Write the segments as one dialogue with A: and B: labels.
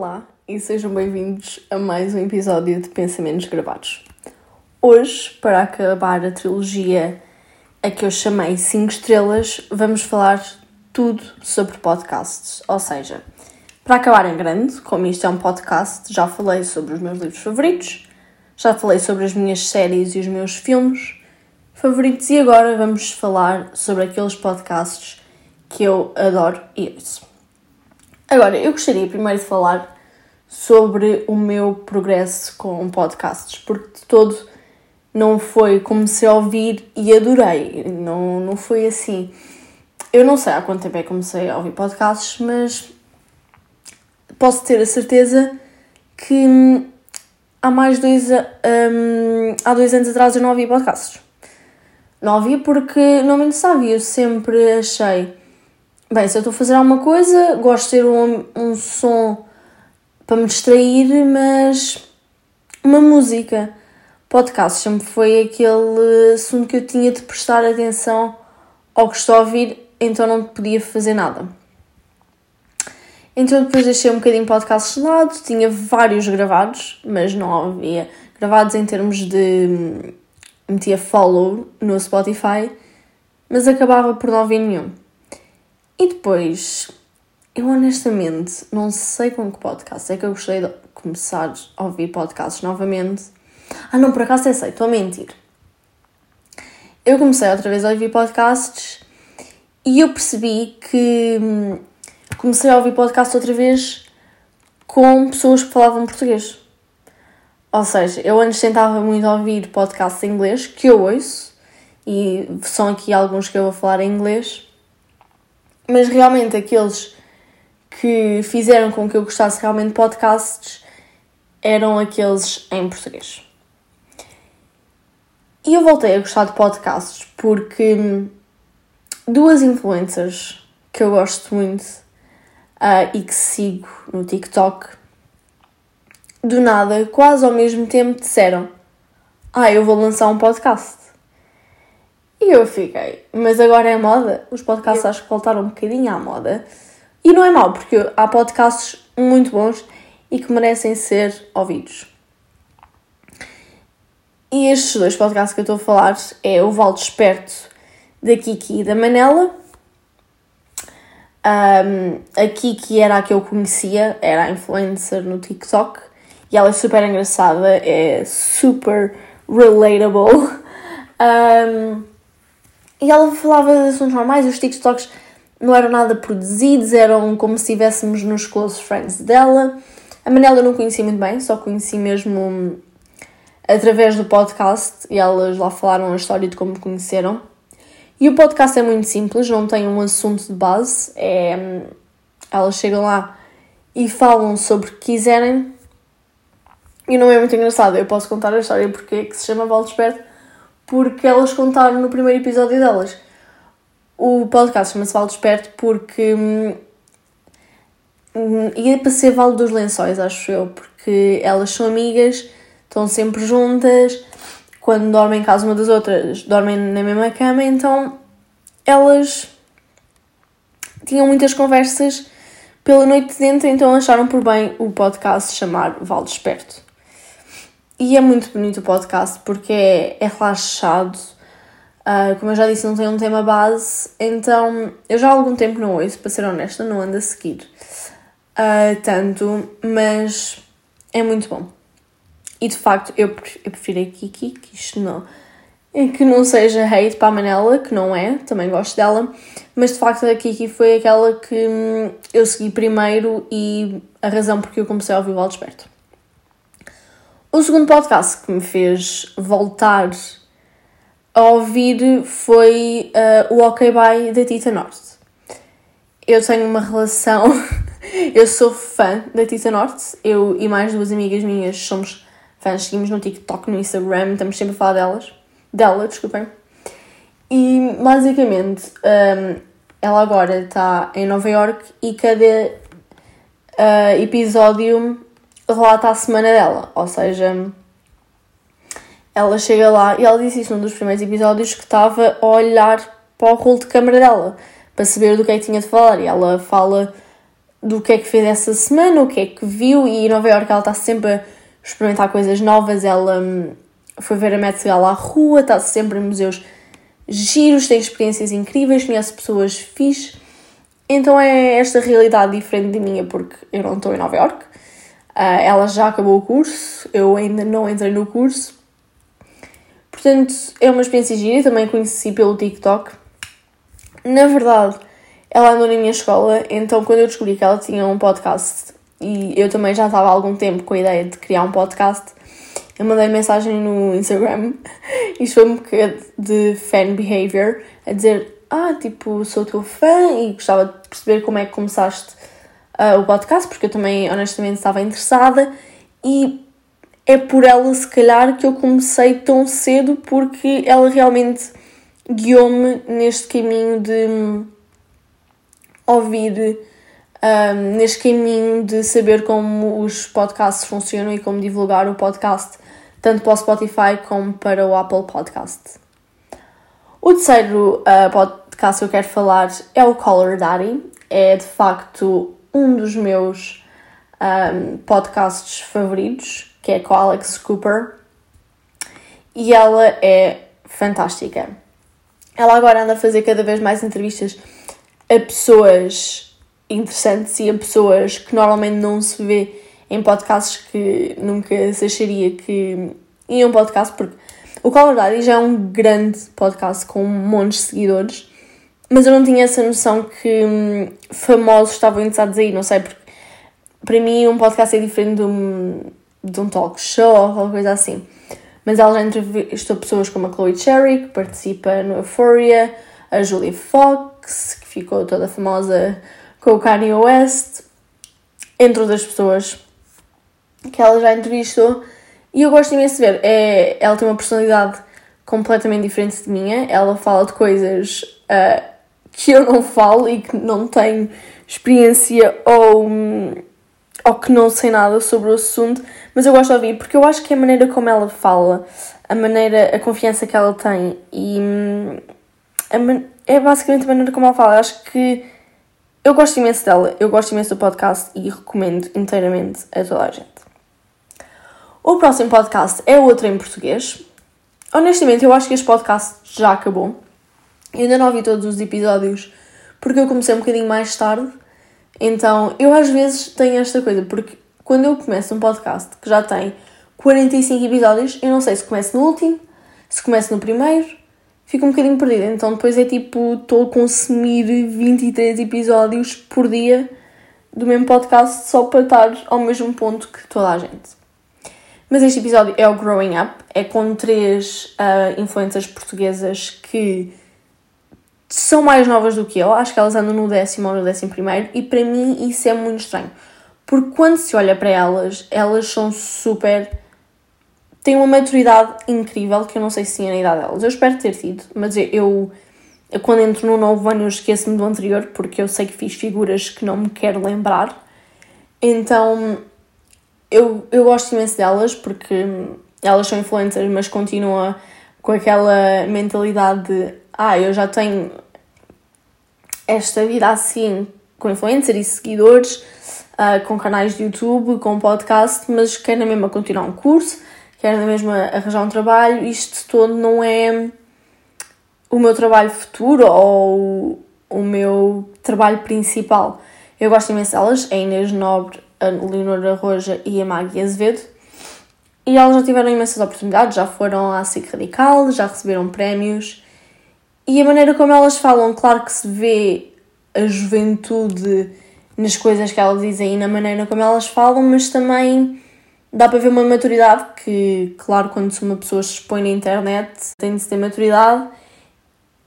A: Olá e sejam bem-vindos a mais um episódio de Pensamentos Gravados. Hoje, para acabar a trilogia a que eu chamei 5 estrelas, vamos falar tudo sobre podcasts. Ou seja, para acabar em grande, como isto é um podcast, já falei sobre os meus livros favoritos, já falei sobre as minhas séries e os meus filmes favoritos e agora vamos falar sobre aqueles podcasts que eu adoro e ouço. Agora, eu gostaria primeiro de falar sobre o meu progresso com podcasts, porque de todo não foi, comecei a ouvir e adorei, não, não foi assim. Eu não sei há quanto tempo é que comecei a ouvir podcasts, mas posso ter a certeza que há mais dois, um, há dois anos atrás eu não ouvia podcasts. Não ouvia porque não me interessava eu sempre achei, bem, se eu estou a fazer alguma coisa, gosto de ter um, um som para me distrair, mas uma música. Podcast sempre foi aquele assunto que eu tinha de prestar atenção ao que estou a ouvir, então não podia fazer nada. Então depois deixei um bocadinho podcast de lado, tinha vários gravados, mas não havia gravados em termos de metia follow no Spotify, mas acabava por não ouvir nenhum. E depois, eu honestamente não sei com que podcast é que eu gostei de começar a ouvir podcasts novamente. Ah não, por acaso é sei, estou a mentir. Eu comecei outra vez a ouvir podcasts e eu percebi que hum, comecei a ouvir podcasts outra vez com pessoas que falavam português. Ou seja, eu antes tentava muito ouvir podcasts em inglês, que eu ouço, e são aqui alguns que eu vou falar em inglês, mas realmente aqueles que fizeram com que eu gostasse realmente de podcasts eram aqueles em português. E eu voltei a gostar de podcasts porque duas influencers que eu gosto muito uh, e que sigo no TikTok, do nada, quase ao mesmo tempo, disseram: Ah, eu vou lançar um podcast. E eu fiquei, mas agora é moda? Os podcasts acho que voltaram um bocadinho à moda. E não é mau, porque há podcasts muito bons e que merecem ser ouvidos. E estes dois podcasts que eu estou a falar é o Valdo Esperto da Kiki e da Manela um, a Kiki era a que eu conhecia, era a influencer no TikTok e ela é super engraçada, é super relatable. Um, e ela falava de assuntos normais, os TikToks não eram nada produzidos, eram como se estivéssemos nos close friends dela. A Manela eu não conhecia muito bem, só conheci mesmo através do podcast e elas lá falaram a história de como conheceram. E o podcast é muito simples, não tem um assunto de base. É, elas chegam lá e falam sobre o que quiserem. E não é muito engraçado. Eu posso contar a história porque é que se chama Val Desperto. Porque elas contaram no primeiro episódio delas. O podcast chama-se Val Desperto porque hum, hum, ia para ser Vale dos Lençóis, acho eu. Porque elas são amigas, estão sempre juntas quando dormem em casa uma das outras, dormem na mesma cama, então elas tinham muitas conversas pela noite dentro, então acharam por bem o podcast chamar Val Desperto. E é muito bonito o podcast porque é, é relaxado, uh, como eu já disse, não tem um tema base, então eu já há algum tempo não ouço, para ser honesta, não ando a seguir uh, tanto, mas é muito bom. E de facto, eu, eu prefiro a Kiki, que isto não. Que não seja hate para a Manela, que não é, também gosto dela, mas de facto a Kiki foi aquela que hum, eu segui primeiro e a razão porque eu comecei a ouvir o Desperto. O segundo podcast que me fez voltar a ouvir foi uh, o OK Bye da Tita Norte. Eu tenho uma relação, eu sou fã da Tita Norte, eu e mais duas amigas minhas somos fãs, seguimos no TikTok, no Instagram, estamos sempre a falar delas. Dela, desculpem. E basicamente um, ela agora está em Nova York e cada uh, episódio relata a semana dela. Ou seja, ela chega lá e ela disse isso num dos primeiros episódios que estava a olhar para o rolo de câmera dela para saber do que é que tinha de falar. E ela fala do que é que fez essa semana, o que é que viu, e em Nova York ela está sempre a experimentar coisas novas, ela hum, foi ver a Met Gala à rua, está sempre em museus giros, tem experiências incríveis, conhece pessoas fixe, então é esta realidade diferente de minha, porque eu não estou em Nova York, uh, ela já acabou o curso, eu ainda não entrei no curso, portanto é uma experiência gira, também conheci pelo TikTok, na verdade ela andou na minha escola, então quando eu descobri que ela tinha um podcast e eu também já estava há algum tempo com a ideia de criar um podcast, eu mandei mensagem no Instagram, isto foi um bocado de fan behavior, a dizer: Ah, tipo, sou teu fã e gostava de perceber como é que começaste uh, o podcast, porque eu também honestamente estava interessada e é por ela, se calhar, que eu comecei tão cedo, porque ela realmente guiou-me neste caminho de ouvir um, neste caminho de saber como os podcasts funcionam e como divulgar o podcast tanto para o Spotify como para o Apple Podcast. O terceiro uh, podcast que eu quero falar é o Color Daddy. É de facto um dos meus um, podcasts favoritos, que é com a Alex Cooper. E ela é fantástica. Ela agora anda a fazer cada vez mais entrevistas a pessoas interessantes e a pessoas que normalmente não se vê em podcasts que nunca se acharia que iam podcast, porque o Color Daddy já é um grande podcast com um monte de seguidores, mas eu não tinha essa noção que hum, famosos estavam interessados aí, não sei, porque para mim um podcast é diferente de um, de um talk show ou qualquer coisa assim. Mas ela já entrevistou pessoas como a Chloe Cherry, que participa no Euphoria, a Julie Fox, que ficou toda famosa com o Kanye West, entre outras pessoas que ela já entrevistou. E eu gosto imenso de ver. É, ela tem uma personalidade completamente diferente de minha. Ela fala de coisas uh, que eu não falo e que não tenho experiência ou, ou que não sei nada sobre o assunto, mas eu gosto de ouvir porque eu acho que a maneira como ela fala, a maneira, a confiança que ela tem e é basicamente a maneira como ela fala. Eu acho que eu gosto imenso dela, eu gosto imenso do podcast e recomendo inteiramente a toda a gente. O próximo podcast é outro em português. Honestamente, eu acho que este podcast já acabou. Eu ainda não ouvi todos os episódios porque eu comecei um bocadinho mais tarde. Então, eu às vezes tenho esta coisa, porque quando eu começo um podcast que já tem 45 episódios, eu não sei se começo no último, se começo no primeiro, fico um bocadinho perdida. Então, depois é tipo, estou a consumir 23 episódios por dia do mesmo podcast só para estar ao mesmo ponto que toda a gente. Mas este episódio é o Growing Up, é com três uh, influências portuguesas que são mais novas do que eu, acho que elas andam no décimo ou no décimo primeiro, e para mim isso é muito estranho. Porque quando se olha para elas, elas são super. têm uma maturidade incrível que eu não sei se tinha na idade delas. Eu espero ter tido, mas eu, eu, quando entro no novo ano eu esqueço-me do anterior porque eu sei que fiz figuras que não me quero lembrar. Então eu, eu gosto imenso delas porque elas são influencers, mas continuam com aquela mentalidade de ah, eu já tenho esta vida assim com influencer e seguidores, uh, com canais de YouTube, com podcast, mas quero na mesma continuar um curso, quero na mesma arranjar um trabalho, isto todo não é o meu trabalho futuro ou o meu trabalho principal. Eu gosto imenso delas, a Inês Nobre a Leonora Roja e a Maggie Azevedo. E elas já tiveram imensas oportunidades, já foram à SIC Radical, já receberam prémios. E a maneira como elas falam, claro que se vê a juventude nas coisas que elas dizem e na maneira como elas falam, mas também dá para ver uma maturidade que, claro, quando uma pessoa se expõe na internet, tem de ter maturidade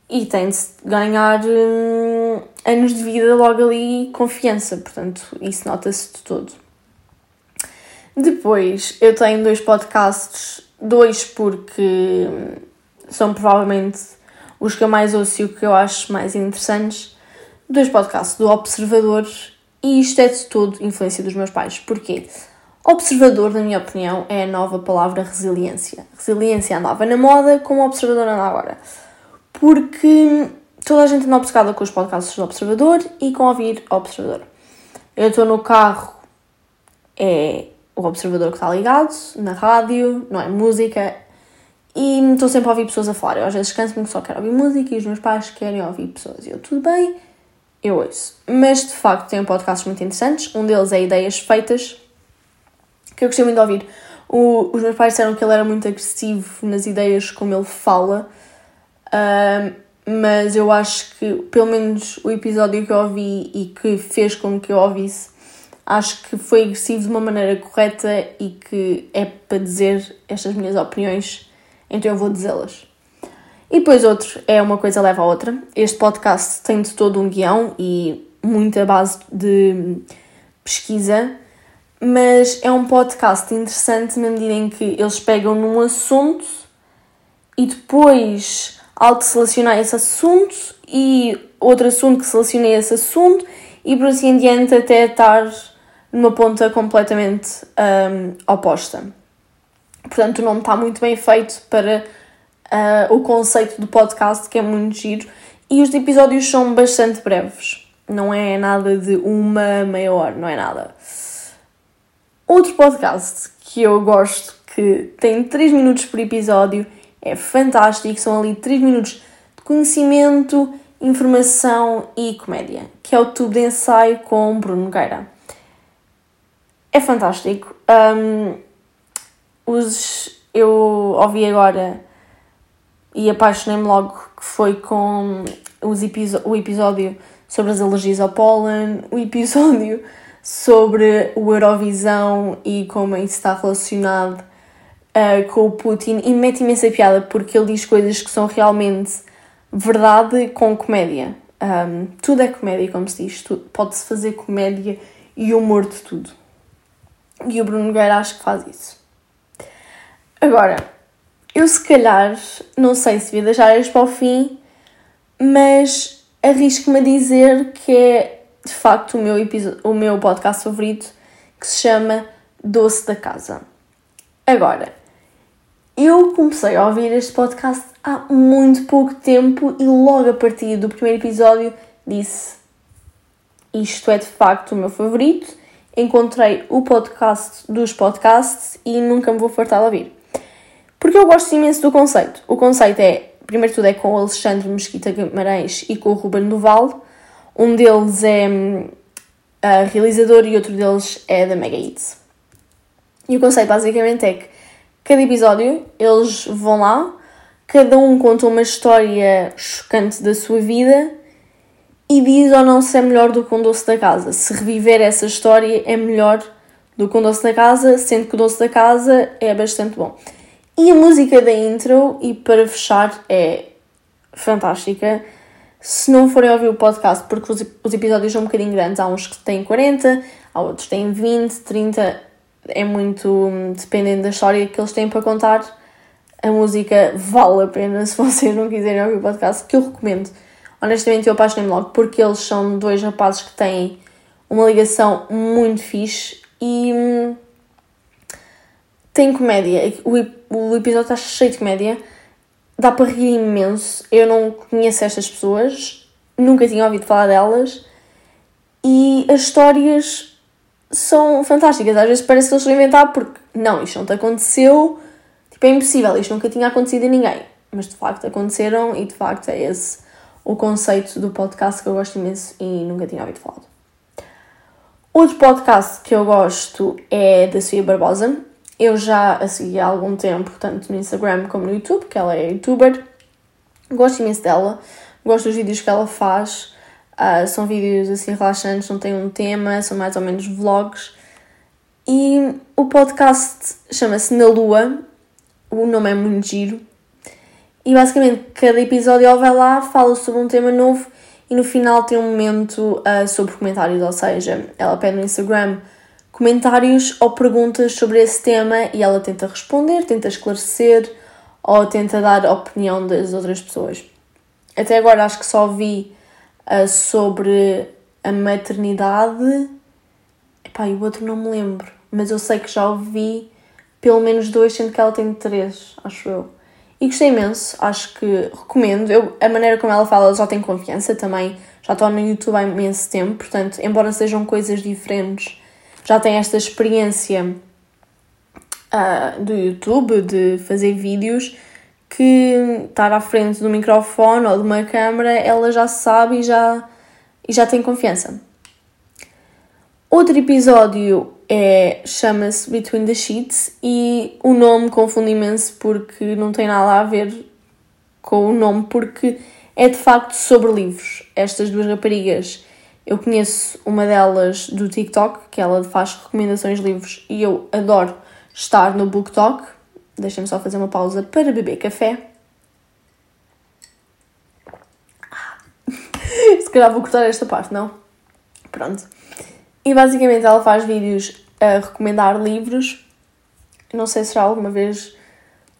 A: e tem de ganhar hum, anos de vida logo ali confiança, portanto, isso nota-se de todo. Depois, eu tenho dois podcasts, dois porque hum, são provavelmente os que eu mais ouço e o que eu acho mais interessantes. Dois podcasts do Observador e isto é de todo influência dos meus pais. Porquê? Observador, na minha opinião, é a nova palavra resiliência. Resiliência andava na moda, como observador anda agora porque toda a gente anda obcecada com os podcasts do Observador e com ouvir Observador. Eu estou no carro, é o observador que está ligado, na rádio, não é música, e estou sempre a ouvir pessoas a falar. Eu às vezes canso-me que só quero ouvir música e os meus pais querem ouvir pessoas. E eu, tudo bem, eu ouço. Mas de facto tem podcasts muito interessantes. Um deles é Ideias Feitas, que eu gostei muito de ouvir. O, os meus pais disseram que ele era muito agressivo nas ideias como ele fala, mas eu acho que, pelo menos o episódio que eu ouvi e que fez com que eu ouvisse, acho que foi agressivo de uma maneira correta e que é para dizer estas minhas opiniões, então eu vou dizê-las. E depois outro é uma coisa leva a outra. Este podcast tem de todo um guião e muita base de pesquisa, mas é um podcast interessante na medida em que eles pegam num assunto e depois, ao selecionar esse assunto e outro assunto que seleciona esse assunto e por assim em diante até estar numa ponta completamente um, oposta. Portanto, o nome está muito bem feito para uh, o conceito do podcast, que é muito giro, e os episódios são bastante breves. Não é nada de uma meia hora, não é nada. Outro podcast que eu gosto, que tem 3 minutos por episódio, é fantástico, são ali 3 minutos de conhecimento, informação e comédia, que é o Tubo de Ensaio com Bruno Nogueira. É fantástico. Um, os, eu ouvi agora e apaixonei-me logo que foi com os o episódio sobre as alergias ao pólen, o episódio sobre o Eurovisão e como isso está relacionado uh, com o Putin e mete imensa piada porque ele diz coisas que são realmente verdade com comédia. Um, tudo é comédia, como se diz, pode-se fazer comédia e humor de tudo. E o Bruno Nogueira acho que faz isso. Agora, eu se calhar, não sei se devia deixar isto para o fim, mas arrisco-me a dizer que é de facto o meu, o meu podcast favorito, que se chama Doce da Casa. Agora, eu comecei a ouvir este podcast há muito pouco tempo e logo a partir do primeiro episódio disse: Isto é de facto o meu favorito. Encontrei o podcast dos podcasts e nunca me vou fartar de ouvir. Porque eu gosto imenso do conceito. O conceito é, primeiro de tudo, é com o Alexandre Mesquita Guimarães e com o Ruben Duval. Um deles é uh, realizador e outro deles é da Mega Hits. E o conceito basicamente é que cada episódio eles vão lá, cada um conta uma história chocante da sua vida e diz ou não se é melhor do que um doce da casa. Se reviver essa história é melhor do que um doce da casa, sendo que o doce da casa é bastante bom. E a música da intro, e para fechar, é fantástica. Se não forem ouvir o podcast, porque os, os episódios são um bocadinho grandes, há uns que têm 40, há outros que têm 20, 30, é muito hum, dependendo da história que eles têm para contar. A música vale a pena se vocês não quiserem ouvir o podcast, que eu recomendo. Honestamente, eu apaixonei-me logo porque eles são dois rapazes que têm uma ligação muito fixe e hum, tem comédia. O, o episódio está cheio de comédia. Dá para rir imenso. Eu não conheço estas pessoas, nunca tinha ouvido falar delas. E as histórias são fantásticas. Às vezes parece que eles estão inventar porque não, isto não te aconteceu. Tipo, é impossível, isto nunca tinha acontecido a ninguém. Mas de facto aconteceram e de facto é esse o conceito do podcast que eu gosto imenso e nunca tinha ouvido falar. Outro podcast que eu gosto é da Sofia Barbosa, eu já a segui há algum tempo, tanto no Instagram como no YouTube, que ela é youtuber. Gosto imenso dela, gosto dos vídeos que ela faz. Uh, são vídeos assim relaxantes, não têm um tema, são mais ou menos vlogs. E o podcast chama-se Na Lua, o nome é muito giro. E basicamente cada episódio ela vai lá, fala sobre um tema novo e no final tem um momento uh, sobre comentários, ou seja, ela pede no Instagram comentários ou perguntas sobre esse tema e ela tenta responder, tenta esclarecer ou tenta dar a opinião das outras pessoas. Até agora acho que só vi uh, sobre a maternidade. Epá, e o outro não me lembro, mas eu sei que já ouvi pelo menos dois, sendo que ela tem três, acho eu. E gostei imenso, acho que recomendo. Eu, a maneira como ela fala, já tem confiança também já estou no YouTube há imenso tempo, portanto, embora sejam coisas diferentes, já tenho esta experiência uh, do YouTube, de fazer vídeos, que estar à frente do microfone ou de uma câmera, ela já sabe e já, e já tem confiança. Outro episódio é, chama-se Between the Sheets e o nome confunde imenso porque não tem nada a ver com o nome, porque é de facto sobre livros. Estas duas raparigas, eu conheço uma delas do TikTok, que ela faz recomendações de livros e eu adoro estar no Book Talk. Deixem-me só fazer uma pausa para beber café. Se calhar vou cortar esta parte, não? Pronto. E basicamente ela faz vídeos a recomendar livros. Não sei se já alguma vez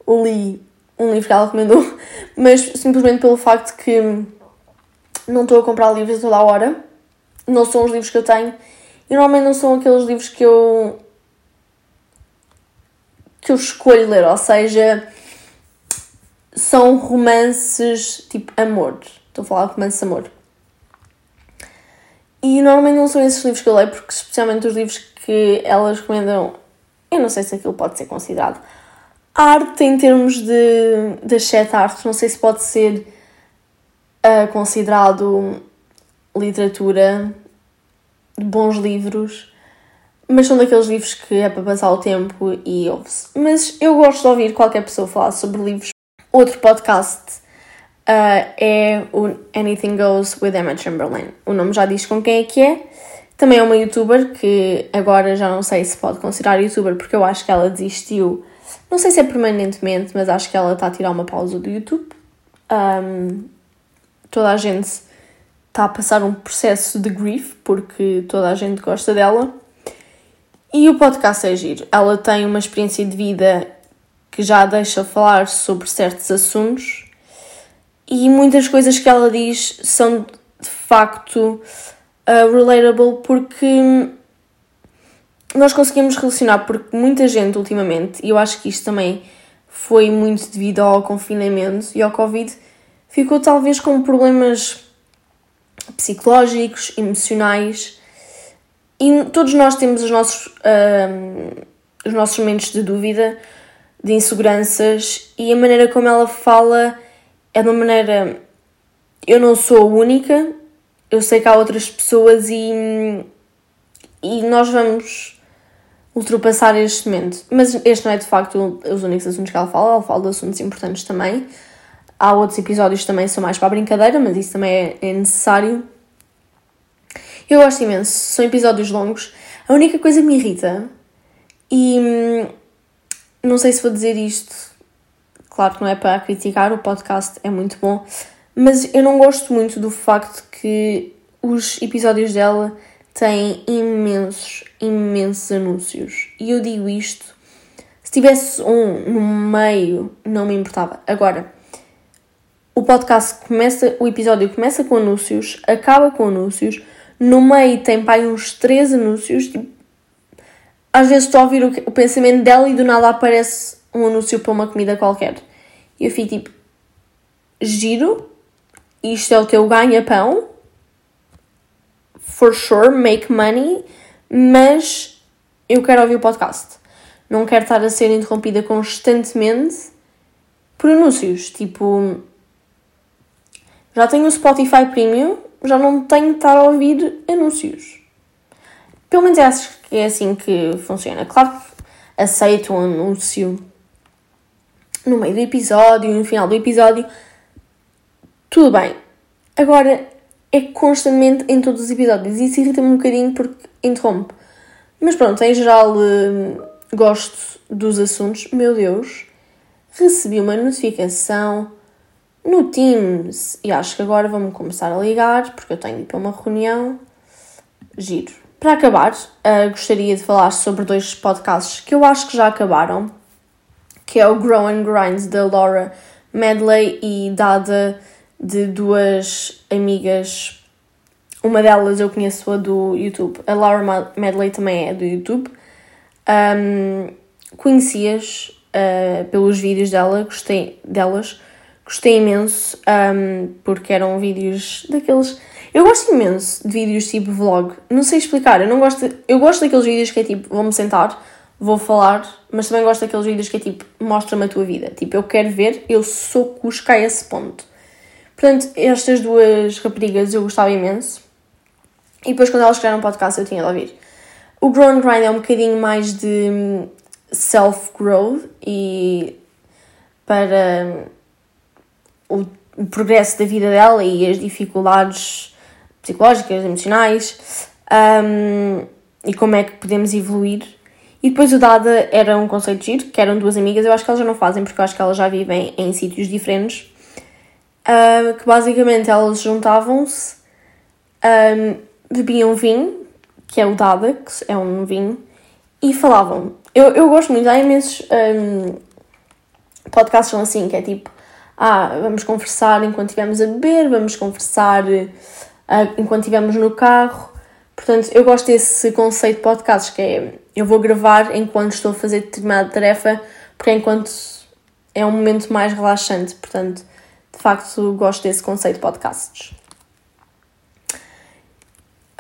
A: li um livro que ela recomendou, mas simplesmente pelo facto que não estou a comprar livros toda a hora. Não são os livros que eu tenho. E normalmente não são aqueles livros que eu que eu escolho ler, ou seja, são romances tipo amor. Estou a falar de romance amor. E normalmente não são esses livros que eu leio, porque especialmente os livros que elas recomendam, eu não sei se aquilo pode ser considerado arte em termos de, das sete artes, não sei se pode ser uh, considerado literatura, bons livros, mas são daqueles livros que é para passar o tempo e ouve-se. Mas eu gosto de ouvir qualquer pessoa falar sobre livros. Outro podcast uh, é o Anything Goes with Emma Chamberlain. O nome já diz com quem é que é. Também é uma youtuber que agora já não sei se pode considerar youtuber porque eu acho que ela desistiu não sei se é permanentemente, mas acho que ela está a tirar uma pausa do YouTube. Um, toda a gente está a passar um processo de grief, porque toda a gente gosta dela. E o podcast é giro. Ela tem uma experiência de vida que já deixa falar sobre certos assuntos e muitas coisas que ela diz são de facto uh, relatable porque nós conseguimos relacionar porque muita gente ultimamente, e eu acho que isto também foi muito devido ao confinamento e ao Covid, ficou talvez com problemas psicológicos, emocionais, e todos nós temos os nossos, um, os nossos momentos de dúvida, de inseguranças, e a maneira como ela fala é de uma maneira. Eu não sou única, eu sei que há outras pessoas e, e nós vamos ultrapassar este momento. Mas este não é de facto os únicos assuntos que ela fala, ela fala de assuntos importantes também. Há outros episódios que também são mais para a brincadeira, mas isso também é, é necessário. Eu gosto imenso, são episódios longos. A única coisa que me irrita, e hum, não sei se vou dizer isto, claro que não é para criticar, o podcast é muito bom, mas eu não gosto muito do facto que os episódios dela tem imensos, imensos anúncios. E eu digo isto, se tivesse um no meio, não me importava. Agora, o podcast começa, o episódio começa com anúncios, acaba com anúncios, no meio tem pai uns três anúncios, tipo, às vezes estou a ouvir o, o, pensamento dela e do nada aparece um anúncio para uma comida qualquer. E eu fico tipo, giro, isto é o teu ganha-pão, for sure, make money, mas eu quero ouvir o podcast. Não quero estar a ser interrompida constantemente por anúncios. Tipo, já tenho o Spotify Premium, já não tenho de estar a ouvir anúncios. Pelo menos acho que é assim que funciona. Claro que aceito um anúncio no meio do episódio, no final do episódio, tudo bem. Agora, é constantemente em todos os episódios e isso irrita-me um bocadinho porque interrompe. Mas pronto, em geral hum, gosto dos assuntos. Meu Deus, recebi uma notificação no Teams e acho que agora vamos começar a ligar porque eu tenho para uma reunião. Giro. Para acabar, uh, gostaria de falar sobre dois podcasts que eu acho que já acabaram, que é o Grow and Grind da Laura Medley e Dada de duas amigas. Uma delas eu conheço a do YouTube, a Laura Medley também é do YouTube. Um, Conheci-as uh, pelos vídeos dela, gostei delas, gostei imenso, um, porque eram vídeos daqueles. Eu gosto imenso de vídeos tipo vlog. Não sei explicar. Eu não gosto. De... Eu gosto daqueles vídeos que é tipo, vou-me sentar, vou falar, mas também gosto daqueles vídeos que é tipo, mostra-me a tua vida. Tipo, eu quero ver, eu sou cusca a esse ponto. Portanto, estas duas raparigas eu gostava imenso. E depois, quando elas criaram um podcast, eu tinha de ouvir. O Grow and Grind é um bocadinho mais de hum, self-growth e para hum, o progresso da vida dela e as dificuldades psicológicas, emocionais um, e como é que podemos evoluir. E depois o Dada era um conceito giro, que eram duas amigas, eu acho que elas já não fazem porque eu acho que elas já vivem em sítios diferentes. Um, que basicamente elas juntavam-se, um, bebiam vinho, que é o Dada, que é um vinho, e falavam. Eu, eu gosto muito, há imensos um, podcasts são assim, que é tipo, ah, vamos conversar enquanto estivermos a beber, vamos conversar uh, enquanto estivermos no carro. Portanto, eu gosto desse conceito de podcasts, que é eu vou gravar enquanto estou a fazer determinada tarefa, porque é enquanto é um momento mais relaxante. Portanto, de facto, gosto desse conceito de podcasts.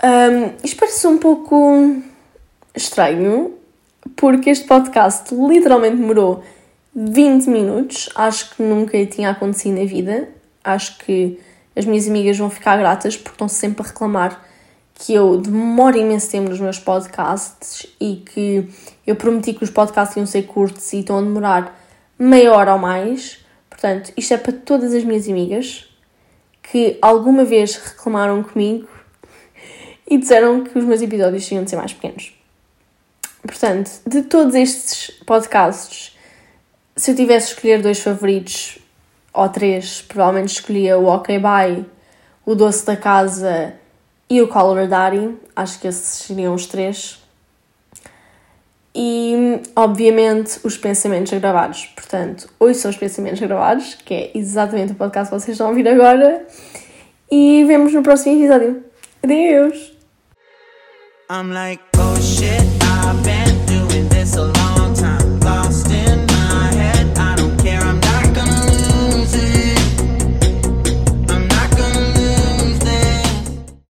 A: Um, isto parece um pouco estranho, porque este podcast literalmente demorou 20 minutos. Acho que nunca tinha acontecido na vida. Acho que as minhas amigas vão ficar gratas porque estão sempre a reclamar que eu demoro imenso tempo nos meus podcasts e que eu prometi que os podcasts iam ser curtos e estão a demorar meia hora ou mais. Portanto, isto é para todas as minhas amigas que alguma vez reclamaram comigo e disseram que os meus episódios tinham de ser mais pequenos. Portanto, de todos estes podcasts, se eu tivesse escolher dois favoritos, ou três, provavelmente escolhia o Ok Bye, o Doce da Casa e o Color Daddy. Acho que esses seriam os três. E, obviamente, os pensamentos gravados. Portanto, hoje são os pensamentos gravados, que é exatamente o podcast que vocês estão a ouvir agora. E vemos no próximo episódio. Adeus!